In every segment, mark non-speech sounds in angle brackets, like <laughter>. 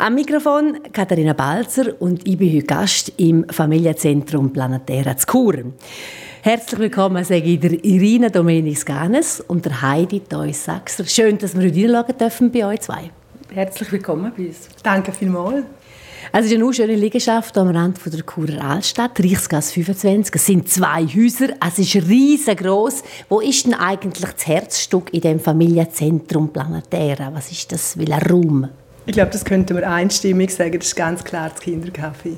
Am Mikrofon Katharina Balzer und ich bin heute Gast im Familienzentrum Planetera zu Chur. Herzlich willkommen, sage ich der Irina Domenis Ganes und der Heidi Theus Sachser. Schön, dass wir heute reinschauen dürfen bei euch zwei. Herzlich willkommen bei uns. Danke vielmals. Also, es ist eine schöne Liegenschaft am Rand der Churer Altstadt, Reichsgasse 25. Es sind zwei Häuser, es ist riesengroß. Wo ist denn eigentlich das Herzstück in dem Familienzentrum Planetera? Was ist das für ein Raum? Ich glaube, das könnte man einstimmig sagen, das ist ganz klar das Kindercafé.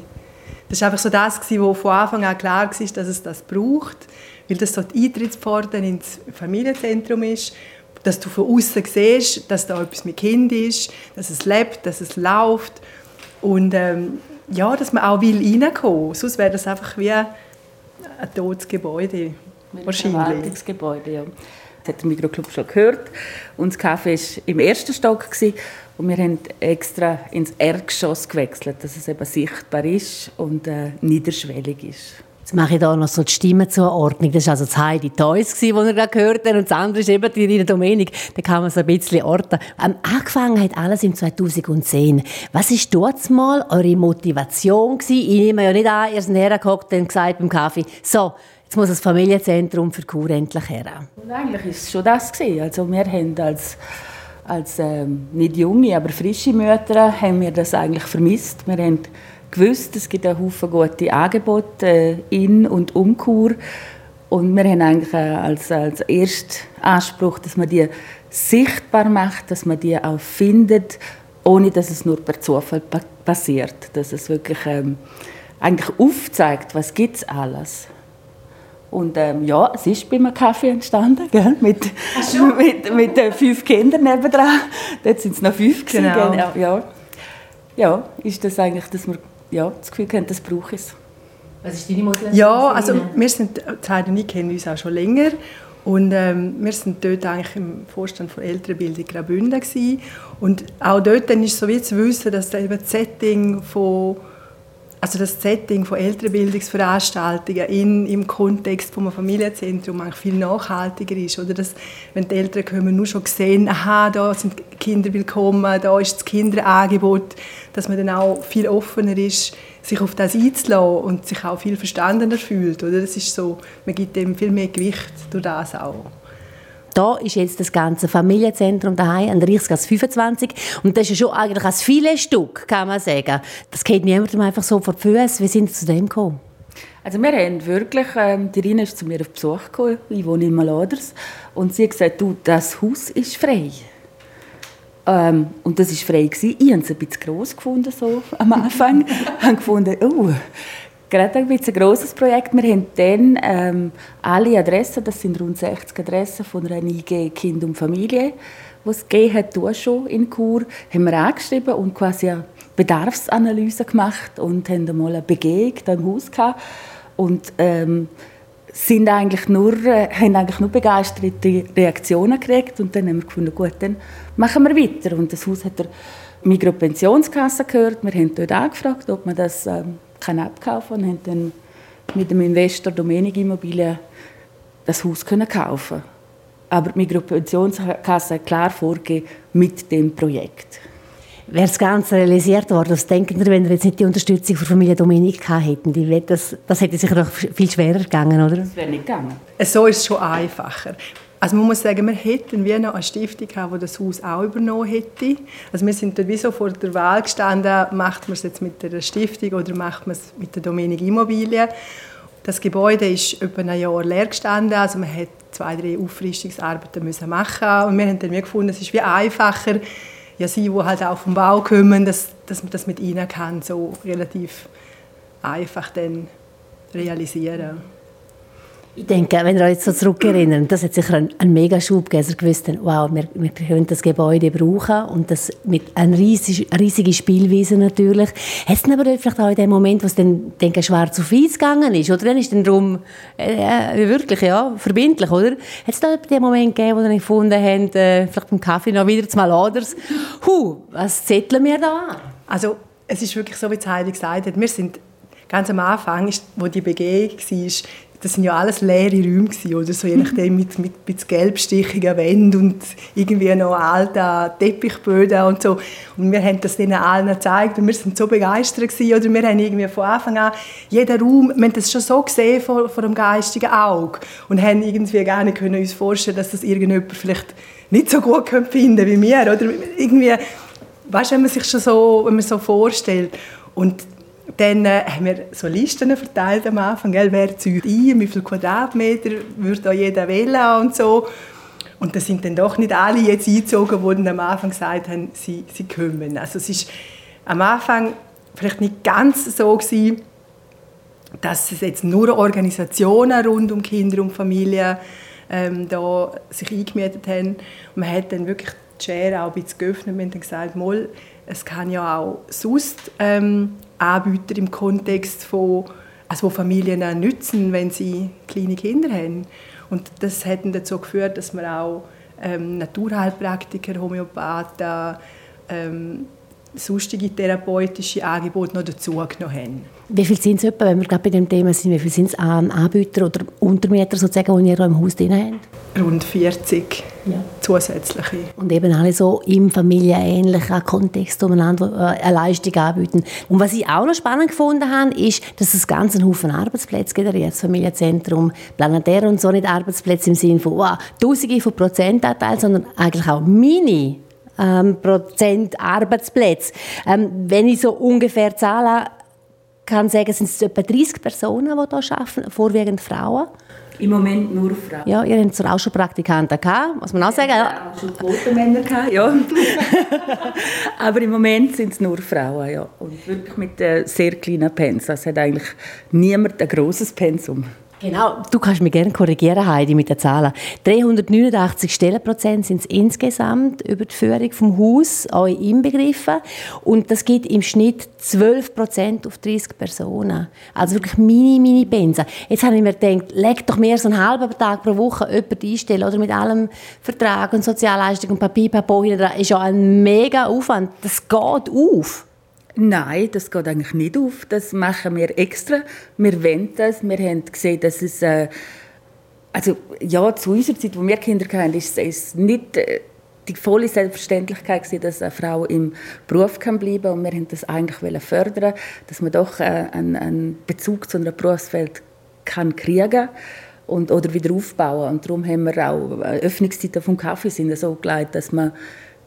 Das war einfach so das, was von Anfang an klar war, dass es das braucht, weil das so die Eintrittspforte ins Familienzentrum ist, dass du von außen siehst, dass da etwas mit Kind ist, dass es lebt, dass es läuft und ähm, ja, dass man auch will reinkommen. Sonst wäre das einfach wie ein totes Gebäude. Wahrscheinlich. Ein Verwaltungsgebäude, ja. Das hat der Mikroclub schon gehört. Und das Café war im ersten Stock. Gewesen. Und wir haben extra ins Erdgeschoss gewechselt, dass es eben sichtbar ist und äh, niederschwellig ist. Jetzt mache ich da noch so die Stimme zur Ordnung. Das war also das Heidi Theus, das ihr gerade gehört habt. Und das andere ist eben die Irina Domenik. Da kann man so ein bisschen orten. Ähm, angefangen hat alles im 2010. Was war dort mal eure Motivation? Gewesen? Ich nehme ja nicht an, ihr seid hergekommen und gesagt beim Kaffee, so, jetzt muss das Familienzentrum für Kur endlich her. Und eigentlich war es schon das. Gewesen. Also wir haben als als ähm, nicht junge, aber frische Mütter haben wir das eigentlich vermisst. Wir haben gewusst, es gibt einen Haufen gute Angebote äh, in und um Kur. Und wir haben eigentlich äh, als, als ersten Anspruch, dass man die sichtbar macht, dass man die auch findet, ohne dass es nur per Zufall passiert. Dass es wirklich ähm, eigentlich aufzeigt, was gibt es alles. Und ähm, ja, es ist bei einem Kaffee entstanden, gell? Mit, <laughs> mit, mit äh, fünf Kindern nebendran. Dort sind es noch fünf. Gewesen, genau. Ja. ja, ist das eigentlich, dass wir ja, das Gefühl haben, das brauche ich. Was ist deine Motivation? Ja, also wir sind, Zeit und ich kennen uns auch schon länger. Und ähm, wir sind dort eigentlich im Vorstand von Elternbildung Graubünden gewesen. Und auch dort dann ist es so wie zu wissen, dass da eben das Setting von also das Setting von Elternbildungsveranstaltungen in, im Kontext von einem Familienzentrum eigentlich viel nachhaltiger ist. Oder dass, wenn die Eltern kommen, nur schon sehen, aha, da sind Kinder willkommen, da ist das Kinderangebot, dass man dann auch viel offener ist, sich auf das einzulassen und sich auch viel verstandener fühlt. Oder? Das ist so, man gibt dem viel mehr Gewicht durch das auch. Da ist jetzt das ganze Familienzentrum daheim an der Reichsgasse 25 und das ist schon eigentlich ein vieles Stück, kann man sagen. Das geht niemandem einfach so vor die Füße. Wie sind Sie zu dem gekommen? Also wir haben wirklich, ähm, die Rina ist zu mir auf Besuch gekommen, ich wohne in Maladers, und sie hat gesagt, du, das Haus ist frei. Ähm, und das war frei. Gewesen. Ich habe es ein bisschen gross gefunden, so am Anfang. <laughs> ich habe gefunden, oh, gerade bisschen ein grosses Projekt. Wir haben dann ähm, alle Adressen, das sind rund 60 Adressen von einer IG Kind und Familie, die es gegeben hat, schon in Chur, haben wir angeschrieben und quasi eine Bedarfsanalyse gemacht und haben einmal eine Begehung im Haus gehabt. Und ähm, sind eigentlich nur, äh, haben eigentlich nur begeisterte Reaktionen gekriegt und dann haben wir gefunden, gut, dann machen wir weiter. Und das Haus hat der Mikropensionskasse gehört. Wir haben dort angefragt, ob man das ähm, kann abkaufen und haben dann mit dem Investor Domenik Immobilien das Haus können kaufen. Aber die Mikropensionskasse hat klar vorgegeben mit dem Projekt. Wäre das Ganze realisiert worden, was denken Sie, wenn wir jetzt nicht die Unterstützung von Familie Dominik hätten? Das, das hätte sicher noch viel schwerer gegangen, oder? Das wäre nicht gegangen. So ist es schon einfacher. Also man muss sagen, wir hätten wie noch eine Stiftung gehabt, die das Haus auch übernommen hätte. Also wir sind dort wie so vor der Wahl gestanden, macht man es jetzt mit der Stiftung oder macht man es mit der Dominik Immobilien. Das Gebäude ist etwa ein Jahr leer gestanden, also man hat zwei, drei Auffrischungsarbeiten müssen machen und wir haben dann gefunden, es ist wie einfacher, ja sie, die halt auch vom Bau kommen, dass, dass man das mit ihnen kann, so relativ einfach dann realisieren. Ich denke, wenn ihr euch jetzt so zurückerinnert, das hat sicher einen, einen mega Schub gegeben. Also gewusst, wow, wir, wir können das Gebäude brauchen und das mit einer riesigen riesige Spielwiese natürlich. Hat es aber vielleicht auch in dem Moment, wo es dann denke, schwarz auf weiß gegangen ist, oder dann ist dann darum äh, wirklich ja, verbindlich, oder? Hat es da den Moment gegeben, wo ihr gefunden habt, äh, vielleicht beim Kaffee noch wieder mal anders, hu, was zetteln wir da an? Also es ist wirklich so, wie Heidi gesagt hat, wir sind ganz am Anfang, wo die Begehung war, das sind ja alles leere Räume gewesen, oder? So, je nachdem mit, mit, mit gelbstichigen Wänden und irgendwie noch alten Teppichböden und so. Und wir haben das denen allen gezeigt und wir sind so begeistert gewesen, oder? Wir haben irgendwie von Anfang an jeden Raum, wir haben das schon so gesehen vor, vor dem geistigen Auge und haben irgendwie gar nicht können uns vorstellen, dass das irgendjemand vielleicht nicht so gut finden wie wir, oder? Irgendwie, weißt, wenn man sich schon so, wenn man so vorstellt. Und dann äh, haben wir so Listen verteilt am Anfang, gell, wer zieht ein, wie viele Quadratmeter würde jeder wählen und so. Und da sind dann doch nicht alle jetzt eingezogen, die am Anfang gesagt haben, sie, sie kommen. Also es ist am Anfang vielleicht nicht ganz so gewesen, dass es jetzt nur Organisationen rund um Kinder und Familien ähm, da sich eingemietet haben. Und man hat dann wirklich die Schere auch ein bisschen geöffnet. Dann gesagt, mal, es kann ja auch sonst ähm, Anbieter im Kontext von also wo Familien auch nützen, wenn sie kleine Kinder haben. Und das hat dazu geführt, dass wir auch ähm, Naturheilpraktiker, Homöopathen, ähm, sonstige therapeutische Angebote noch dazugenommen haben. Wie viel sind es etwa, wenn wir gerade bei dem Thema sind, wie viel sind es an Anbieter oder Untermieter sozusagen, die ihr im Haus drin habt? Rund 40 ja. zusätzliche. Und eben alle so im familienähnlichen Kontext umeinander äh, eine Leistung anbieten. Und was ich auch noch spannend gefunden habe, ist, dass es ganz einen Haufen Arbeitsplätze generiert. Das Familienzentrum Planetär und so nicht Arbeitsplätze im Sinne von wow, Tausende von Prozentanteilen, sondern eigentlich auch Mini ähm, Prozent Arbeitsplätze. Ähm, wenn ich so ungefähr zahlen kann sagen, sind es etwa 30 Personen, die hier arbeiten, vorwiegend Frauen. Im Moment nur Frauen. Ja, ihr habt auch schon Praktikanten gehabt, muss man auch sagen. Ja, auch schon Quotenmänner gehabt, ja. <laughs> Aber im Moment sind es nur Frauen, ja. Und wirklich mit sehr kleinen Pensum. Es hat eigentlich niemand ein grosses Pensum. Genau, du kannst mich gerne korrigieren, Heidi, mit den Zahlen. 389 Stellenprozent sind es insgesamt über die Führung vom Haus, euch inbegriffen. Und das gibt im Schnitt 12 Prozent auf 30 Personen. Also wirklich mini, mini Pensen. Jetzt habe ich mir gedacht, leg doch mehr so einen halben Tag pro Woche jemanden einstellen, oder mit allem Vertrag und Sozialleistung und Papier, Papo, das ist ja ein mega Aufwand. Das geht auf. Nein, das geht eigentlich nicht auf. Das machen wir extra. Wir wollen das. Wir haben gesehen, dass es... Äh, also ja, zu unserer Zeit, wo wir Kinder hatten, ist es nicht äh, die volle Selbstverständlichkeit gewesen, dass eine Frau im Beruf kann bleiben kann. Und wir wollten das eigentlich fördern, dass man doch äh, einen, einen Bezug zu einem Berufsfeld kann kriegen und oder wieder aufbauen. Und darum haben wir auch äh, Öffnungszeiten vom Kaffee sind so gelegt, dass man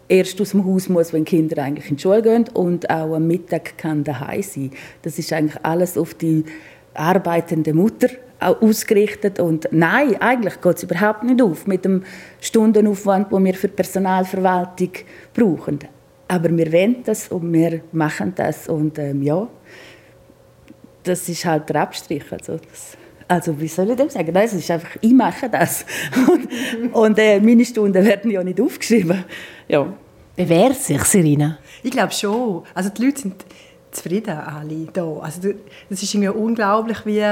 erst aus dem Haus muss, wenn Kinder eigentlich in die Schule gehen und auch am Mittag kann daheim sein. Das ist eigentlich alles auf die arbeitende Mutter ausgerichtet und nein, eigentlich geht es überhaupt nicht auf mit dem Stundenaufwand, den wir für die Personalverwaltung brauchen. Aber wir wollen das und wir machen das und ähm, ja, das ist halt der Abstrich. Also, das, also wie soll ich dem sagen? Nein, es ist einfach, ich mache das. <laughs> und, und äh, meine Stunden werden ja nicht aufgeschrieben. Ja. Bewährt sich, Serena? Ich glaube schon. Also die Leute sind zufrieden, alle hier. Also das ist irgendwie unglaublich, wie,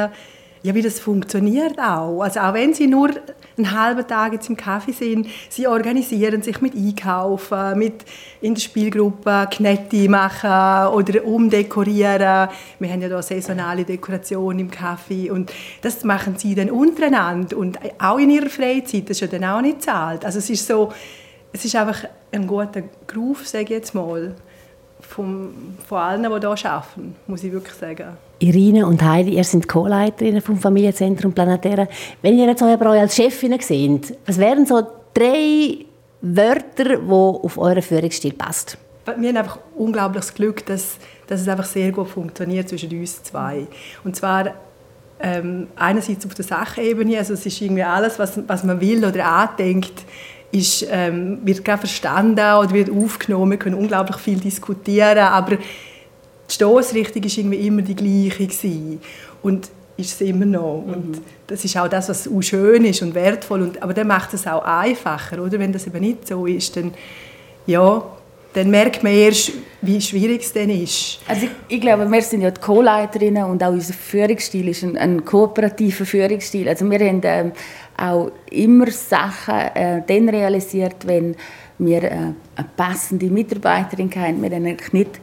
ja, wie das funktioniert auch. Also auch wenn sie nur einen halben Tag jetzt im Kaffee sind, sie organisieren sich mit Einkaufen, mit in der Spielgruppe Knetti machen oder umdekorieren. Wir haben ja da saisonale Dekoration im Kaffee und das machen sie dann untereinander und auch in ihrer Freizeit, das ist ja dann auch nicht zahlt. Also es ist so, es ist einfach ein guter Groove, sage ich jetzt mal, vom, von allen, die hier arbeiten, muss ich wirklich sagen. Irine und Heidi, ihr seid Co-Leiterinnen vom Familienzentrum Planetäre. Wenn ihr jetzt aber als Chefin seht, was wären so drei Wörter, die auf euren Führungsstil passen? Wir haben einfach unglaubliches Glück, dass, dass es einfach sehr gut funktioniert zwischen uns zwei. Und zwar ähm, einerseits auf der Sachebene, also es ist irgendwie alles, was, was man will oder andenkt, ist, ähm, wird verstanden oder wird aufgenommen. Wir können unglaublich viel diskutieren, aber die Stoßrichtung ist irgendwie immer die gleiche gewesen. und ist es immer noch. Mhm. Und das ist auch das, was auch schön ist und wertvoll. Und, aber dann macht es auch einfacher, oder? Wenn das eben nicht so ist, dann ja, dann merkt man erst, wie schwierig es denn ist. Also ich, ich, glaube, wir sind ja die Co-Leiterinnen und auch unser Führungsstil ist ein, ein kooperativer Führungsstil. Also wir haben ähm, auch immer Sachen äh, dann realisiert, wenn wir äh, eine passende Mitarbeiterin haben. Wir haben nicht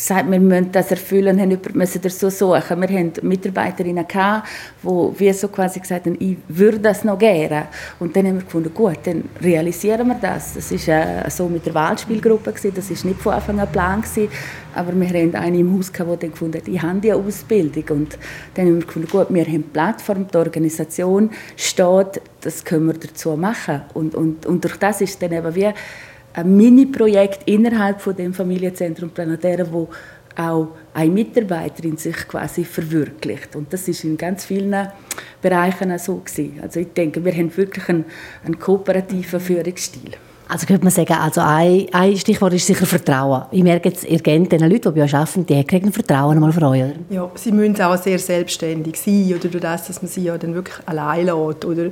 gesagt, wir müssen das erfüllen, haben jemanden müssen so suchen. Wir haben Mitarbeiterinnen gehabt, die wie so quasi gesagt haben, ich würde das noch gerne. Und dann haben wir gefunden, gut, dann realisieren wir das. Das war äh, so mit der Wahlspielgruppe, gewesen. das war nicht von Anfang an Plan, gewesen. aber wir hatten eine im Haus, gehabt, die dann gefunden hat, ich habe die Ausbildung. Und dann haben wir gefunden, gut, wir haben eine Plattform, die Organisation steht, das können wir dazu machen. Und, und, und durch das ist dann eben wie ein Mini-Projekt innerhalb von dem Familienzentrum Planetär, wo auch eine Mitarbeiterin sich quasi verwirklicht. Und das ist in ganz vielen Bereichen auch so gewesen. Also ich denke, wir haben wirklich einen, einen kooperativen Führungsstil. Also könnte man sagen, also ein, ein Stichwort ist sicher Vertrauen. Ich merke jetzt, ihr kennt den Leute, die bei euch arbeiten, die kriegen Vertrauen einmal von euch, oder? Ja, sie müssen auch sehr selbstständig sein, oder durch das, dass man sie ja dann wirklich allein lässt, oder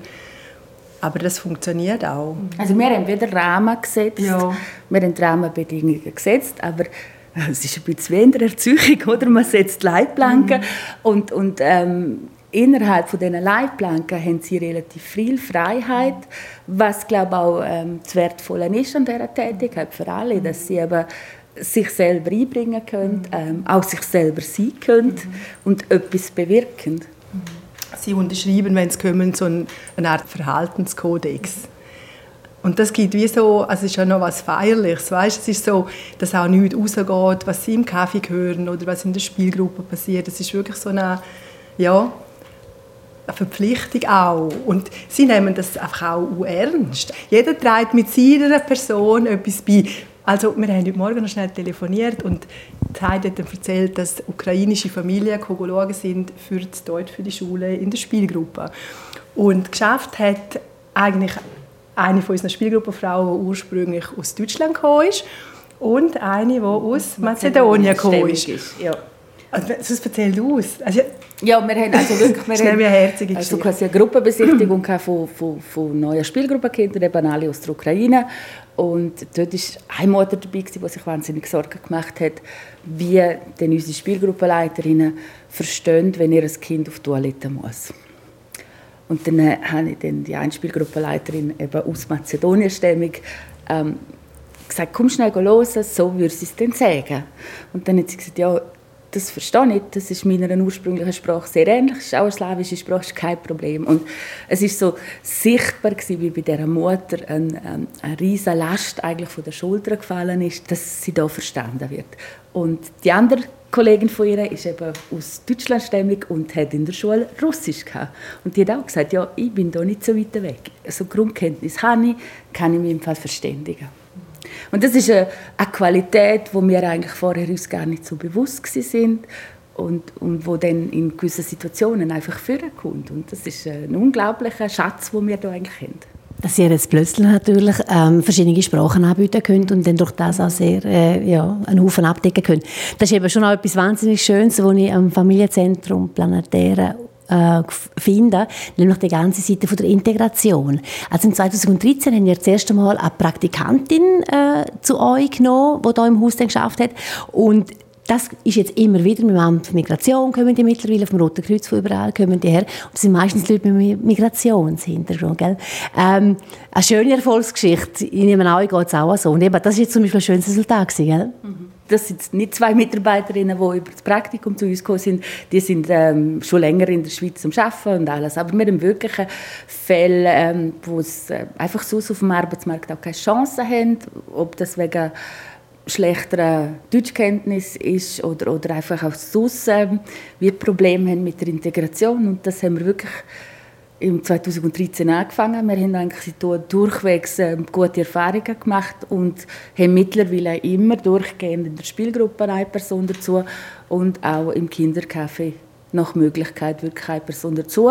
aber das funktioniert auch. Also wir haben wieder Rahmen gesetzt. Ja. Wir haben Rahmenbedingungen gesetzt, aber äh, es ist ein bisschen weniger <laughs> Erzeugung, oder? Man setzt Leitplanken mhm. und, und ähm, innerhalb von diesen Leitplanken haben sie relativ viel Freiheit, was glaube auch ähm, das Wertvolle ist an dieser Tätigkeit für alle, dass sie eben sich selber einbringen können, ähm, auch sich selber sein können mhm. und etwas bewirken. Mhm sie unterschreiben, wenn es kommen, so eine Art Verhaltenskodex. Und das gibt wie so, also es ist ja noch was Feierliches, weißt? Es ist so, dass auch nichts rausgeht, was sie im Kaffee hören oder was in der Spielgruppe passiert. Es ist wirklich so eine, ja, eine Verpflichtung auch. Und sie nehmen das einfach auch ernst. Jeder trägt mit seiner Person etwas bei. Also wir haben heute Morgen noch schnell telefoniert und Heidi hat dann erzählt, dass ukrainische Familien Kogologen sind für das Deutsch für die Schule in der Spielgruppe. Und geschafft hat eigentlich eine von unseren Spielgruppenfrauen, die ursprünglich aus Deutschland gekommen ist und eine, die aus Mazedonien gekommen ist. Ja. Also, das erzähl du aus. Also, ja, wir haben also wirklich wir haben, herzige also quasi eine Gruppenbesichtigung von, von, von neuen Spielgruppenkindern, eben alle aus der Ukraine. Und dort war eine Mutter dabei, die sich wahnsinnig Sorgen gemacht hat, wie denn unsere Spielgruppenleiterinnen verstehen, wenn ihr Kind auf die Toilette muss. Und dann äh, habe ich dann die eine Spielgruppenleiterin eben aus Mazedonien stämmig ähm, gesagt, komm schnell los, so würde sie es dann sagen. Und dann hat sie gesagt, ja, das verstehe ich, das ist meiner ursprünglichen Sprache sehr ähnlich, ist auch eine slawische Sprache, ist kein Problem. Und es ist so sichtbar gewesen, wie bei dieser Mutter eine, eine riesige Last eigentlich von der Schulter gefallen ist, dass sie da verstanden wird. Und die andere Kollegin von ihr ist eben aus Deutschland stämmig und hat in der Schule Russisch gehabt. Und die hat auch gesagt, ja, ich bin da nicht so weit weg. So also Grundkenntnis habe ich, kann ich mich im Fall verständigen. Und das ist eine, Qualität, wo wir eigentlich vorher uns gar nicht so bewusst sind und, und wo dann in gewissen Situationen einfach vorkommt. Und das ist ein unglaublicher Schatz, den wir da eigentlich haben. Dass ihr jetzt plötzlich natürlich ähm, verschiedene Sprachen anbieten könnt und dann durch das auch sehr äh, ja, einen Haufen abdecken könnt. Das ist eben schon auch etwas wahnsinnig Schönes, was ich am Familienzentrum Planetäre äh, finden, nämlich die ganze Seite von der Integration. Also im 2013 haben wir das erste Mal eine Praktikantin äh, zu euch genommen, die hier im Haus dann geschafft hat und das ist jetzt immer wieder mit dem Amt für Migration kommen die mittlerweile, vom Roten Kreuz von überall kommen die her. Und das sind meistens Leute mit Migrationshintergrund. Gell? Ähm, eine schöne Erfolgsgeschichte. Ich nehme an, euch geht es auch so. Und eben, das ist jetzt zum Beispiel ein schönes Resultat gewesen, gell? Mhm das sind nicht zwei Mitarbeiterinnen, die über das Praktikum zu uns gekommen sind. Die sind ähm, schon länger in der Schweiz am Arbeiten und alles. Aber wir haben wirklich Fälle, ähm, wo es äh, einfach so auf dem Arbeitsmarkt auch keine Chance haben, ob das wegen schlechterer Deutschkenntnis ist oder, oder einfach auch sonst äh, wir Probleme haben mit der Integration. Und das haben wir wirklich im 2013 angefangen. Wir haben eigentlich durchwegs ähm, gute Erfahrungen gemacht und haben mittlerweile immer durchgehend in der Spielgruppe eine Person dazu und auch im Kindercafé nach Möglichkeit wirklich eine Person dazu.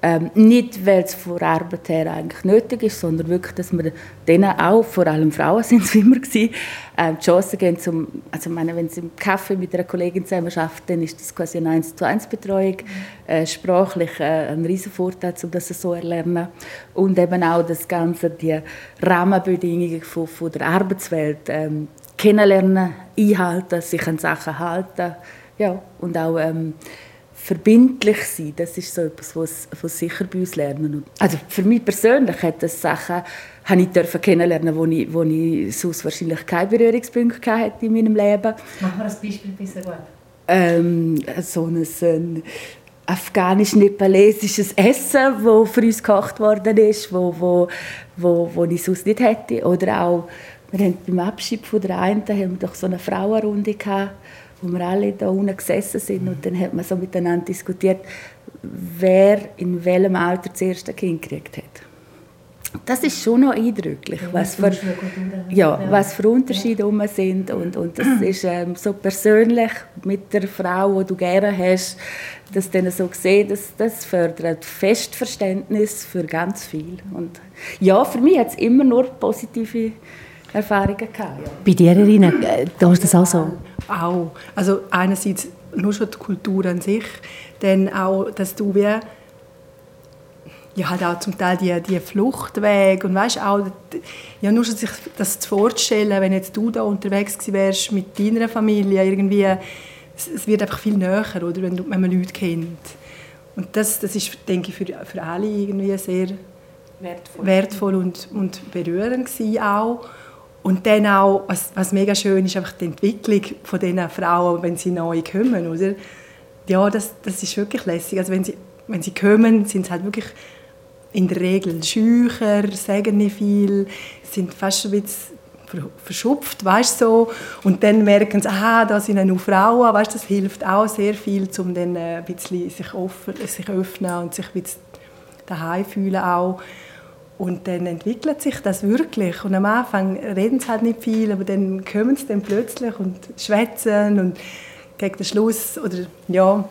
Ähm, nicht, weil es von der Arbeit her eigentlich nötig ist, sondern wirklich, dass wir denen auch, vor allem Frauen <laughs> sind es immer gewesen, äh, die Chance geben, zum, also meine, wenn sie im Kaffee mit einer Kollegin zusammen arbeiten, dann ist das quasi eine 1 zu 1 Betreuung, äh, sprachlich äh, ein riesen Vorteil, um das so erlernen. Und eben auch das Ganze, die Rahmenbedingungen von, von der Arbeitswelt ähm, kennenlernen, einhalten, sich an Sachen halten, ja, und auch ähm, verbindlich sein, das ist so etwas, was, was sicher bei uns lernen. Also für mich persönlich hat das Sachen habe ich dürfen kennenlernen, wo ich, wo ich sonst wahrscheinlich keine Berührungspunkte hatte in meinem Leben. Mach mal ein Beispiel besser gut. Ähm, so ein, ein afghanisch-nepalesisches Essen, das für uns gekocht worden ist, wo, wo, wo, wo ich sonst nicht hätte. Oder auch, wir haben beim Abschied von der einen haben wir doch so eine Frauenrunde gehabt, wo wir alle da unten gesessen sind und dann hat man so miteinander diskutiert, wer in welchem Alter das erste Kind gekriegt hat. Das ist schon noch eindrücklich, ja, was, für, ja, was für Unterschiede ja. sind. Und, und das ist ähm, so persönlich mit der Frau, die du gerne hast, das dann so sehen, das, das fördert Festverständnis für ganz viel. Und ja, für mich hat es immer nur positive Erfahrungen gehabt. Ja. Bei dir, Irina, da ist das auch so? Auch. Also einerseits nur schon die Kultur an sich, dann auch, dass du wie ja, halt auch zum Teil die, die Fluchtwege und weißt auch, ja, nur schon sich das vorzustellen, wenn jetzt du da unterwegs wärst mit deiner Familie, irgendwie, es, es, wird einfach viel näher, oder, wenn, du, wenn man Leute kennt. Und das, das ist, denke ich, für, für alle irgendwie sehr wertvoll, wertvoll und, und berührend gewesen auch. Und dann auch, was, was mega schön ist, einfach die Entwicklung von diesen Frauen, wenn sie neu kommen, oder? Ja, das, das ist wirklich lässig. Also wenn sie, wenn sie kommen, sind sie halt wirklich in der Regel schücher, sagen nicht viel, sind fast ein bisschen verschupft, weißt so. Und dann merken sie, aha, da sind nur Frauen, weißt das hilft auch sehr viel, um dann ein bisschen sich, offen, sich öffnen und sich ein bisschen daheim fühlen auch. Und dann entwickelt sich das wirklich. Und am Anfang reden sie halt nicht viel, aber dann kommen sie dann plötzlich und schwätzen und gegen den Schluss oder ja,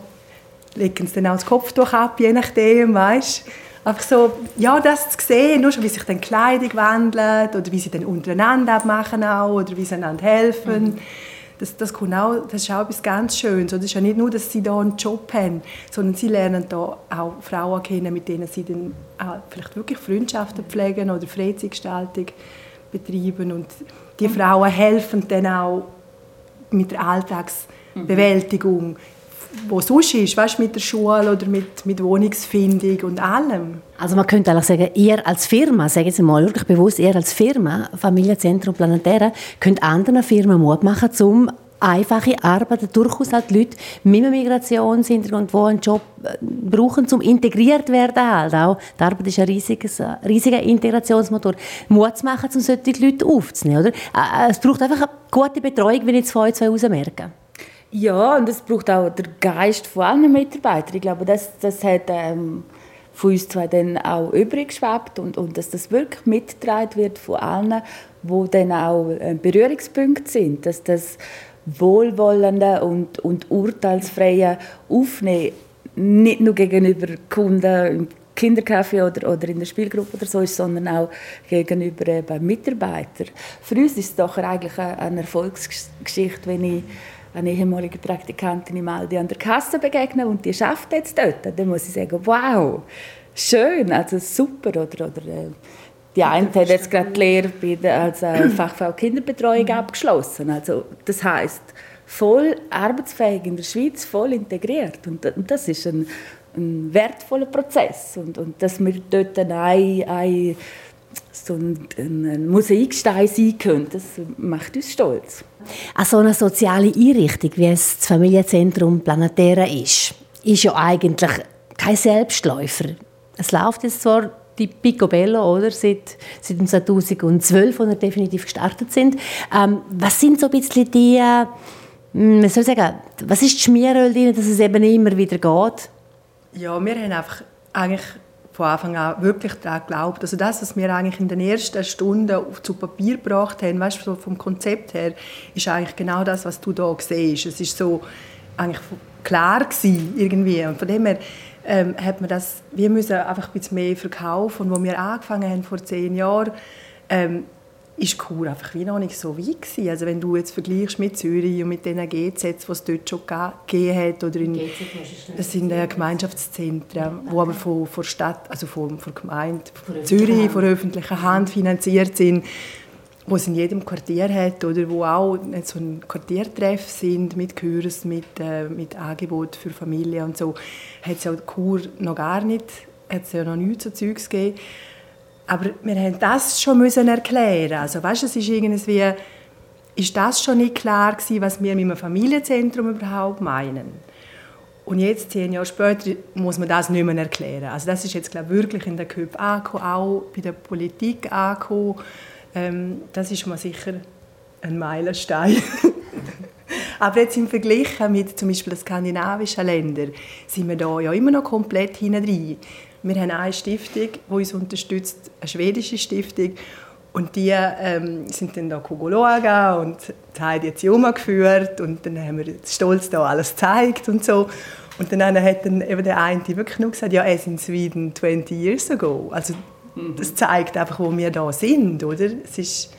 legen sie dann auch das Kopftuch ab, je nachdem, weißt Einfach so, ja, das zu sehen, nur schon, wie sich dann die Kleidung wandelt oder wie sie dann untereinander machen auch, oder wie sie einander helfen. Mhm. Das, das, auch, das ist auch etwas ganz Schönes. Es ist ja nicht nur, dass sie hier einen Job haben, sondern sie lernen hier auch Frauen kennen, mit denen sie dann auch vielleicht wirklich Freundschaften pflegen oder Freizeitgestaltung betreiben. Und die Frauen helfen dann auch mit der Alltagsbewältigung. Mhm wo sonst ist, weißt, mit der Schule oder mit, mit Wohnungsfindung und allem. Also man könnte auch sagen, ihr als Firma, sage jetzt mal wirklich bewusst, ihr als Firma, Familienzentrum Planetäre, könnt anderen Firmen Mut machen, um einfache Arbeit, durchaus halt Leute mit einem Migrationshintergrund, die einen Job äh, brauchen, um integriert werden halt auch. Die Arbeit ist ein riesiges, riesiger Integrationsmotor. Mut zu machen, um solche Leute aufzunehmen, oder? Äh, es braucht einfach eine gute Betreuung, wie ich es von euch zwei merken. Ja, und es braucht auch den Geist von allen Mitarbeitern. Ich glaube, das, das hat ähm, von uns zwei dann auch übrig geschwebt und, und dass das wirklich mitgetragen wird von allen, wo dann auch äh, Berührungspunkte sind, dass das wohlwollende und, und urteilsfreie Aufnehmen nicht nur gegenüber Kunden im Kindercafé oder, oder in der Spielgruppe oder so ist, sondern auch gegenüber eben Mitarbeitern. Für uns ist es doch eigentlich eine Erfolgsgeschichte, wenn ich eine ehemalige Praktikantin im Aldi an der Kasse begegnen und die schafft jetzt dort, dann muss ich sagen, wow, schön, also super. Oder, oder äh, die eine hat jetzt gerade die Lehre als äh, <clears throat> Fachfrau Kinderbetreuung mhm. abgeschlossen. Also das heißt voll arbeitsfähig in der Schweiz, voll integriert. Und, das ist ein, ein wertvoller Prozess. Und, und dass wir dort ein, ein, so ein, ein Mosaikstein sein können, das macht uns stolz. An so eine soziale Einrichtung, wie es das Familienzentrum Planetära ist, ist ja eigentlich kein Selbstläufer. Es läuft jetzt zwar die Picobello, oder? Seit, seit 2012, als wir definitiv gestartet sind. Ähm, was sind so ein bisschen die, man soll sagen, was ist die Schmieröl drin, dass es eben immer wieder geht? Ja, wir haben einfach eigentlich von Anfang an wirklich daran geglaubt. Also das, was wir eigentlich in den ersten Stunden zu Papier gebracht haben, weißt du, vom Konzept her, ist eigentlich genau das, was du da siehst. Es ist so eigentlich klar gewesen, irgendwie. Und von dem her ähm, hat man das, wir müssen einfach ein bisschen mehr verkaufen. Und als wir angefangen haben vor zehn Jahren, ähm, ist Chur einfach wie noch nicht so weit gewesen. Also wenn du jetzt vergleichst mit Zürich und mit den GZs, die es dort schon gegeben hat, oder in, das sind äh, Gemeinschaftszentren, die aber von, von Stadt, also von, von Gemeinde von Zürich, von öffentlicher Hand finanziert sind, wo es in jedem Quartier hat oder wo auch so ein Quartiertreff sind mit Kurs, mit, äh, mit Angebot für Familien und so, hat es ja Chur noch gar nicht, hat es ja noch nichts so Zeugs gegeben. Aber wir haben das schon müssen erklären. Also weißt, es ist irgendwie, ist das schon nicht klar gewesen, was wir mit einem Familienzentrum überhaupt meinen. Und jetzt, zehn Jahre später, muss man das nicht mehr erklären. Also das ist jetzt, glaube ich, wirklich in den Köpfen angekommen, auch bei der Politik angekommen. Ähm, das ist mal sicher ein Meilenstein. <laughs> Aber jetzt im Vergleich mit zum Beispiel den skandinavischen Ländern sind wir da ja immer noch komplett hinein. Wir haben eine Stiftung, die uns unterstützt, eine schwedische Stiftung. Und die ähm, sind dann da schauen und haben jetzt geführt und dann haben wir stolz da alles gezeigt und so. Und dann hat dann eben der eine wirklich nur gesagt, ja, es in Sweden 20 years ago. Also das zeigt einfach, wo wir da sind, oder? Es ist,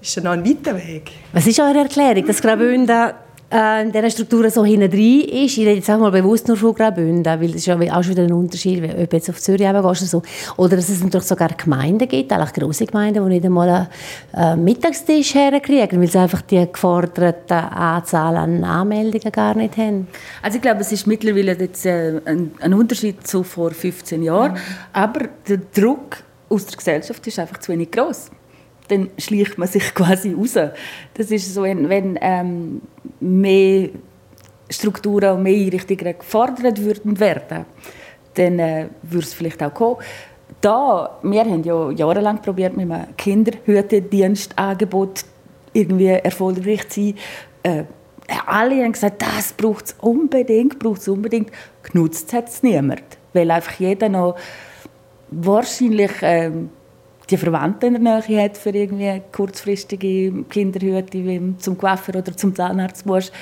ist schon noch ein weiter Weg. Was ist eure Erklärung, dass Graubünden in dieser Struktur so hinten drin ist. Ich rede jetzt auch mal bewusst nur von Graubünden, weil das ist ja auch schon wieder ein Unterschied, ob du jetzt auf Zürich eben gehst oder so. Oder dass es natürlich sogar Gemeinden gibt, eigentlich grosse Gemeinden, die nicht einmal einen äh, Mittagstisch herkriegen, weil sie einfach die geforderte Anzahl an Anmeldungen gar nicht haben. Also ich glaube, es ist mittlerweile jetzt äh, ein, ein, Unterschied zu vor 15 Jahren, mhm. aber der Druck aus der Gesellschaft ist einfach zu wenig groß dann schleicht man sich <laughs> quasi raus. Das ist so, wenn, wenn ähm, mehr Strukturen und mehr Einrichtungen gefordert würden werden, dann äh, würde es vielleicht auch kommen. Da, wir haben ja jahrelang probiert, mit einem Kinderhütedienstangebot irgendwie erfolgreich zu sein. Äh, alle haben gesagt, das braucht es unbedingt, braucht unbedingt. Genutzt hat es niemand, weil einfach jeder noch wahrscheinlich ähm, die Verwandten in der Nähe hat für irgendwie kurzfristige Kinderhüte, wie zum Coiffeur oder zum Zahnarzt musst,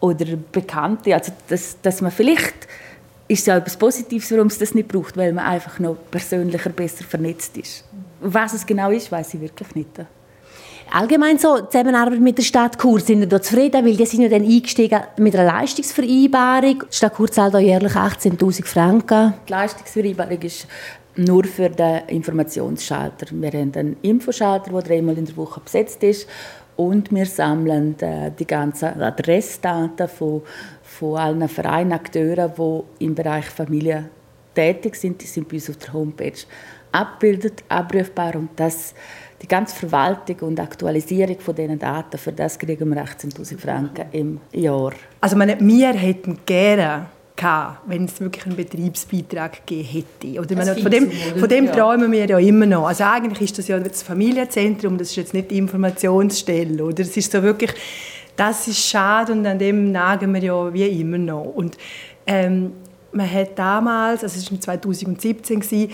oder Bekannte. Also dass, dass man vielleicht ist es ja etwas Positives, warum es das nicht braucht, weil man einfach noch persönlicher, besser vernetzt ist. Was es genau ist, weiß ich wirklich nicht. Allgemein so Zusammenarbeit mit der Stadt Chur, sind wir da zufrieden, weil die sind ja dann eingestiegen mit einer Leistungsvereinbarung. Die Stadt Chur zahlt da jährlich 18'000 Franken. Die Leistungsvereinbarung ist nur für den Informationsschalter. Wir haben einen Infoschalter, der dreimal in der Woche besetzt ist und wir sammeln äh, die ganzen Adressdaten von, von allen Vereinen, Akteuren, die im Bereich Familie tätig sind. Die sind bei uns auf der Homepage abgebildet, abrufbar und das die ganze Verwaltung und Aktualisierung von diesen Daten, für das kriegen wir 18'000 Franken im Jahr. Also meine, wir hätten gerne gehabt, wenn es wirklich einen Betriebsbeitrag gegeben hätte. Oder meine, von dem, von dem träumen wir ja immer noch. Also eigentlich ist das ja das Familienzentrum, das ist jetzt nicht die Informationsstelle. Oder? Es ist so wirklich, das ist schade und an dem nagen wir ja wie immer noch. Und ähm, man hat damals, also es war 2017, gewesen,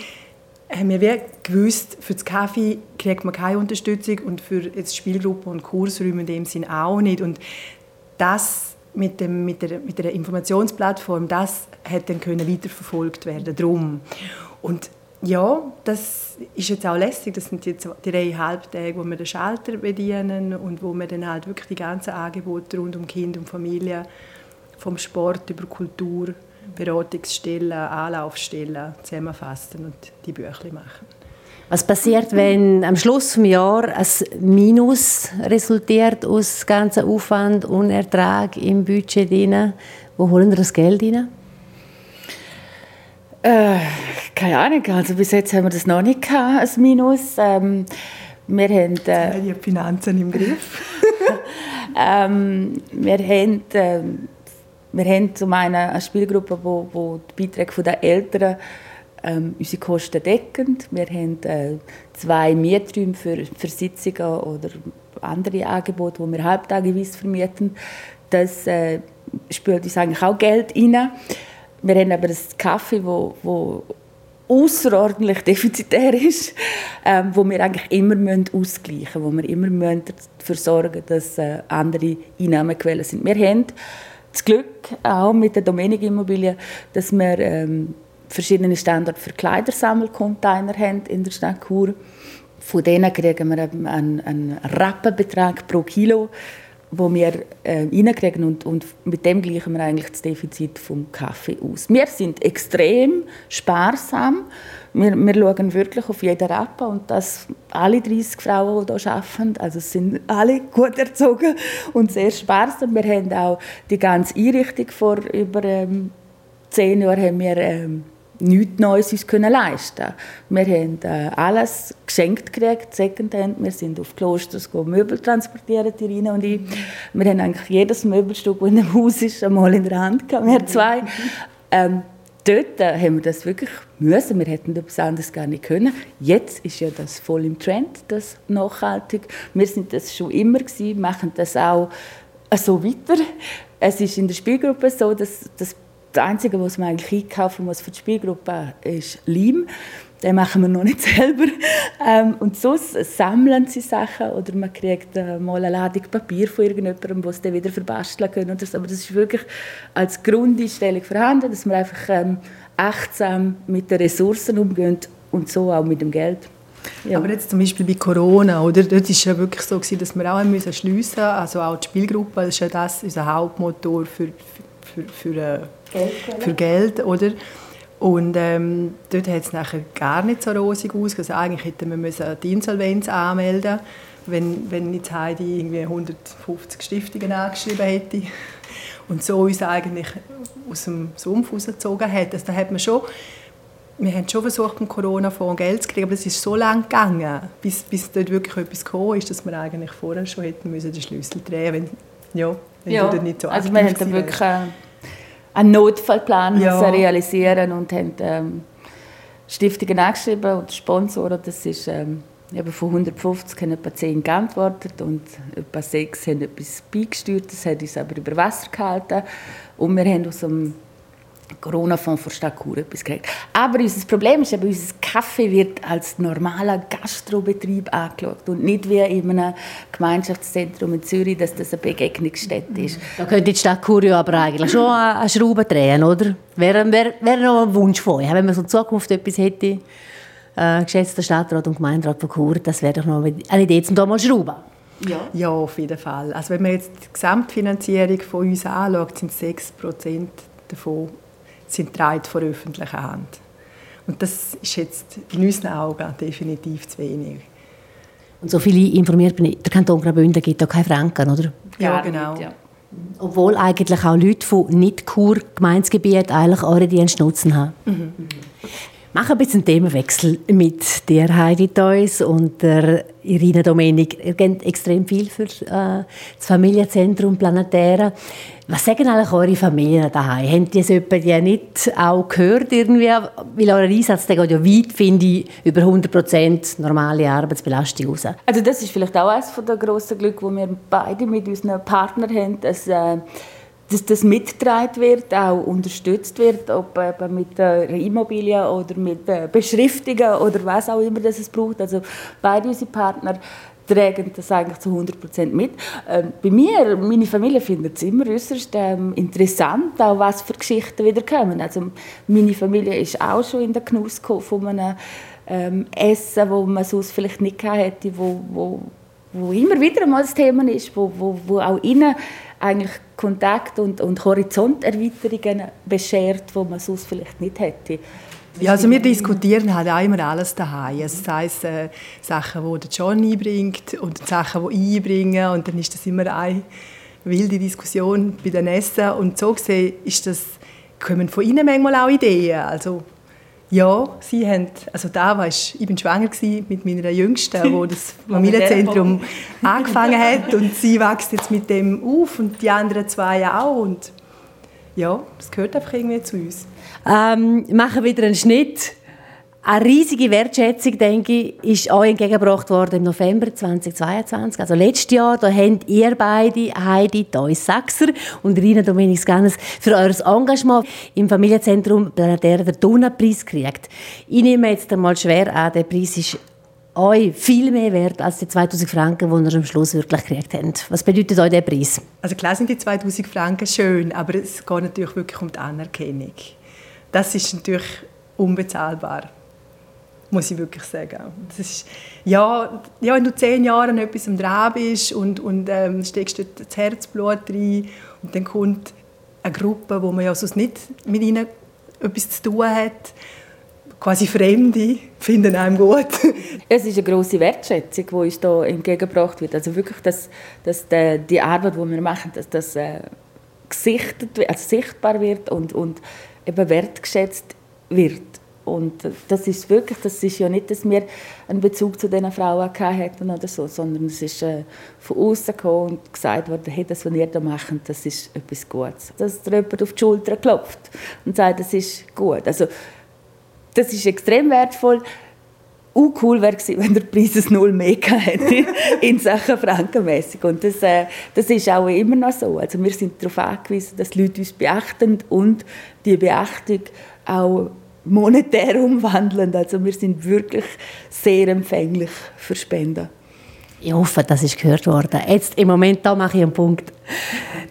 haben wir gewusst, für das Kaffee kriegt man keine Unterstützung und für jetzt Spielgruppen und Kursräume in dem Sinn auch nicht. Und das mit, dem, mit, der, mit der Informationsplattform, das hätte dann können weiterverfolgt werden drum. Und ja, das ist jetzt auch lässig. Das sind jetzt die drei Halbtage, wo wir den Schalter bedienen und wo wir dann halt wirklich die ganzen Angebote rund um Kind und Familie, vom Sport über Kultur, Beratungsstellen, Anlaufstellen zusammenfassen und die Bücher machen. Was passiert, wenn am Schluss des Jahres ein Minus resultiert aus ganzen Aufwand und Ertrag im Budget rein? Wo holen wir das Geld rein? Äh, keine Ahnung, also bis jetzt haben wir das noch nicht gehabt, ein Minus. Ähm, wir haben, äh, die Finanzen im Griff. <laughs> ähm, wir haben, äh, wir haben zum einen eine Spielgruppe, wo, wo die Beiträge der Eltern ähm, unsere Kosten deckend. Wir haben äh, zwei Mieträume für, für Sitzungen oder andere Angebote, die wir halbtageweise vermieten. Das äh, spült uns eigentlich auch Geld rein. Wir haben aber das Kaffee, wo, wo außerordentlich <laughs> defizitär ist, ähm, wo wir eigentlich immer müssen ausgleichen wo wir immer müssen dafür sorgen dass äh, andere Einnahmequellen sind. Wir haben das Glück, auch mit der Domenik Immobilien, dass wir ähm, verschiedene Standorte für Kleidersammelcontainer haben in der Stadt Chur. Von denen kriegen wir einen, einen Rappenbetrag pro Kilo, wo wir äh, reinkriegen und, und mit dem gleichen wir eigentlich das Defizit vom Kaffee aus. Wir sind extrem sparsam. Wir, wir schauen wirklich auf jeden Rappen und das alle 30 Frauen, die hier arbeiten, also sind alle gut erzogen und sehr sparsam. Wir haben auch die ganze Einrichtung vor über ähm, zehn Jahren haben wir, ähm, nichts Neues uns können leisten Wir haben äh, alles geschenkt gekriegt, Secondhand. Wir sind auf Klosters Möbel transportieren, Irina und ich. Wir haben eigentlich jedes Möbelstück, das in dem Haus ist, einmal in der Hand gehabt, wir zwei. Ähm, dort äh, haben wir das wirklich müssen. Wir hätten etwas anderes gar nicht können. Jetzt ist ja das voll im Trend, das nachhaltig. Wir sind das schon immer gewesen, machen das auch äh, so weiter. Es ist in der Spielgruppe so, dass das das Einzige, was man eigentlich einkaufen muss für die Spielgruppe, ist Leim. Den machen wir noch nicht <laughs> selber. Ähm, und sonst sammeln sie Sachen oder man kriegt äh, mal eine Ladung Papier von irgendjemandem, was dann wieder verbasteln können. Oder so. Aber das ist wirklich als Grundeinstellung vorhanden, dass man einfach ähm, achtsam mit den Ressourcen umgeht und so auch mit dem Geld. Ja. Aber jetzt zum Beispiel bei Corona, oder? Dort war es ja wirklich so, gewesen, dass wir auch schliessen mussten. Also auch die Spielgruppe, das ist ja das unser Hauptmotor für, für, für, äh, Geld, für Geld, oder? Und ähm, dort hat es nachher gar nicht so rosig aus. Also eigentlich hätten wir müssen die Insolvenz anmelden wenn, wenn jetzt Heidi irgendwie 150 Stiftungen angeschrieben hätte und so uns eigentlich aus dem Sumpf rausgezogen hat. Also da hat man schon, wir haben schon versucht, beim Corona-Fonds Geld zu kriegen, aber es ist so lange gegangen, bis, bis dort wirklich etwas gekommen ist, dass wir eigentlich vorher schon hätten müssen den Schlüssel drehen müssen, wenn, ja, wenn ja. du nicht so also wir haben wirklich einen Notfallplan ja. realisieren und haben ähm, Stiftungen angeschrieben und Sponsoren. Das ist ähm, eben von 150 haben etwa 10 geantwortet und etwa 6 haben etwas beigesteuert. Das hat uns aber über Wasser gehalten. Und wir haben aus dem Corona-Fonds von Stadt Chur etwas gekriegt. Aber unser Problem ist eben, unser Kaffee wird als normaler Gastrobetrieb angeschaut und nicht wie in einem Gemeinschaftszentrum in Zürich, dass das eine Begegnungsstätte ist. Da könnte die Stadt Chur aber eigentlich schon eine Schraube drehen, oder? Wäre, wäre, wäre noch ein Wunsch von euch, wenn man so in Zukunft etwas hätte, äh, geschätzter Stadtrat und Gemeinderat von Chur, das wäre doch noch eine Idee, um da mal schrauben. Ja. ja, auf jeden Fall. Also wenn man jetzt die Gesamtfinanzierung von uns anschaut, sind 6% davon sind drei von öffentlicher Hand. Und das ist jetzt in unseren Augen definitiv zu wenig. Und so viele informiert bin ich, der Kanton Graubünden gibt da keine Franken, oder? Ja, genau. ja. Obwohl eigentlich auch Leute von nicht-Kur-Gemeinsgebieten eigentlich eure Dienste nutzen haben. Mhm. Machen ein bisschen einen Themenwechsel mit der Heidi Theus und der Irina Domenik. Ihr kennt extrem viel für äh, das Familienzentrum Planetäre. Was sagen eigentlich eure Familien daheim? Haben die das die nicht auch gehört irgendwie? Weil euer Einsatz geht ja weit, finde ich, über 100% normale Arbeitsbelastung raus. Also das ist vielleicht auch eines der grossen Glück, wo wir beide mit unseren Partnern haben, dass äh, dass das mitgetragen wird, auch unterstützt wird, ob eben mit der Immobilie oder mit Beschriftungen oder was auch immer das es braucht. Also beide unsere Partner tragen das eigentlich zu 100% mit. Ähm, bei mir, meine Familie findet es immer äußerst ähm, interessant, auch was für Geschichten wieder kommen. Also meine Familie ist auch schon in der Genuss von einem ähm, Essen, wo man sonst vielleicht nicht hätte, wo, wo, wo immer wieder mal das Thema ist, wo, wo, wo auch ihnen eigentlich Kontakt und, und Horizonterweiterungen beschert, die man sonst vielleicht nicht hätte. Ja, also wir diskutieren halt auch immer alles daheim. Also das heisst, äh, Sachen, die der John einbringt und Sachen, die ich einbringe. Und dann ist das immer eine wilde Diskussion bei den Essen. Und so gesehen ist das, kommen von ihnen manchmal auch Ideen. Also ja, sie haben, also da weißt, ich bin schwanger mit meiner Jüngsten, wo <laughs> das Familienzentrum <laughs> angefangen hat und sie wächst jetzt mit dem auf und die anderen zwei auch und ja, das gehört einfach irgendwie zu uns. Ähm, machen wieder einen Schnitt eine riesige Wertschätzung, denke ich, ist euch entgegengebracht worden im November 2022. Also letztes Jahr, da habt ihr beide, Heidi Theus Sachser und Rina Dominik Gannes, für euer Engagement im Familienzentrum Planetär der Donaupreis gekriegt. Ich nehme jetzt einmal schwer an, der Preis ist euch viel mehr wert als die 2000 Franken, die ihr am Schluss wirklich gekriegt habt. Was bedeutet euch der Preis? Also klar sind die 2000 Franken schön, aber es geht natürlich wirklich um die Anerkennung. Das ist natürlich unbezahlbar muss ich wirklich sagen. Das ist, ja, ja, wenn du zehn Jahre an etwas dran bist und, und ähm, steckst dort das Herzblut rein und dann kommt eine Gruppe, wo man ja sonst nicht mit ihnen etwas zu tun hat, quasi Fremde, finden einem gut. <laughs> es ist eine große Wertschätzung, die uns hier entgegengebracht wird. Also wirklich, dass, dass die, die Arbeit, die wir machen, dass das äh, gesichtet, also sichtbar wird und, und eben wertgeschätzt wird Und das ist wirklich, das ist ja nicht, dass wir einen Bezug zu diesen Frauen hatten oder so, sondern es ist äh, von außen gekommen und gesagt worden, hey, das, was ihr da macht, das ist etwas Gutes. Dass dir jemand auf die Schulter klopft und sagt, das ist gut. Also, das ist extrem wertvoll. Auch cool wäre es, <laughs> wenn der Preis es null mehr hätte <laughs> in Sachen Frankenmässig. Und das, äh, das ist auch immer noch so. Also wir sind darauf angewiesen, dass die Leute uns beachten und die Beachtung auch monetär umwandeln. Also wir sind wirklich sehr empfänglich für Spenden. Ich hoffe, das ist gehört worden. Jetzt im Moment da mache ich einen Punkt.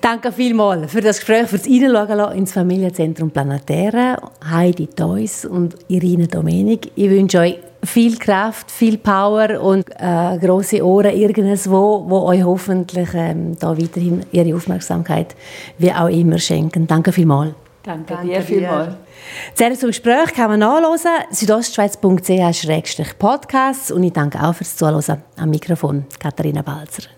Danke vielmals für das Gespräch, für das Reinschauen ins Familienzentrum Planetäre. Heidi Theus und Irina Domenik. Ich wünsche euch viel Kraft, viel Power und äh, große Ohren irgendwo, wo euch hoffentlich ähm, da weiterhin ihre Aufmerksamkeit wie auch immer schenken. Danke vielmals. Danke, Danke dir vielmals. Das zum Gespräch kann man nachlesen, südostschweiz.ch-podcasts und ich danke auch fürs Zuhören am Mikrofon, Katharina Balzer.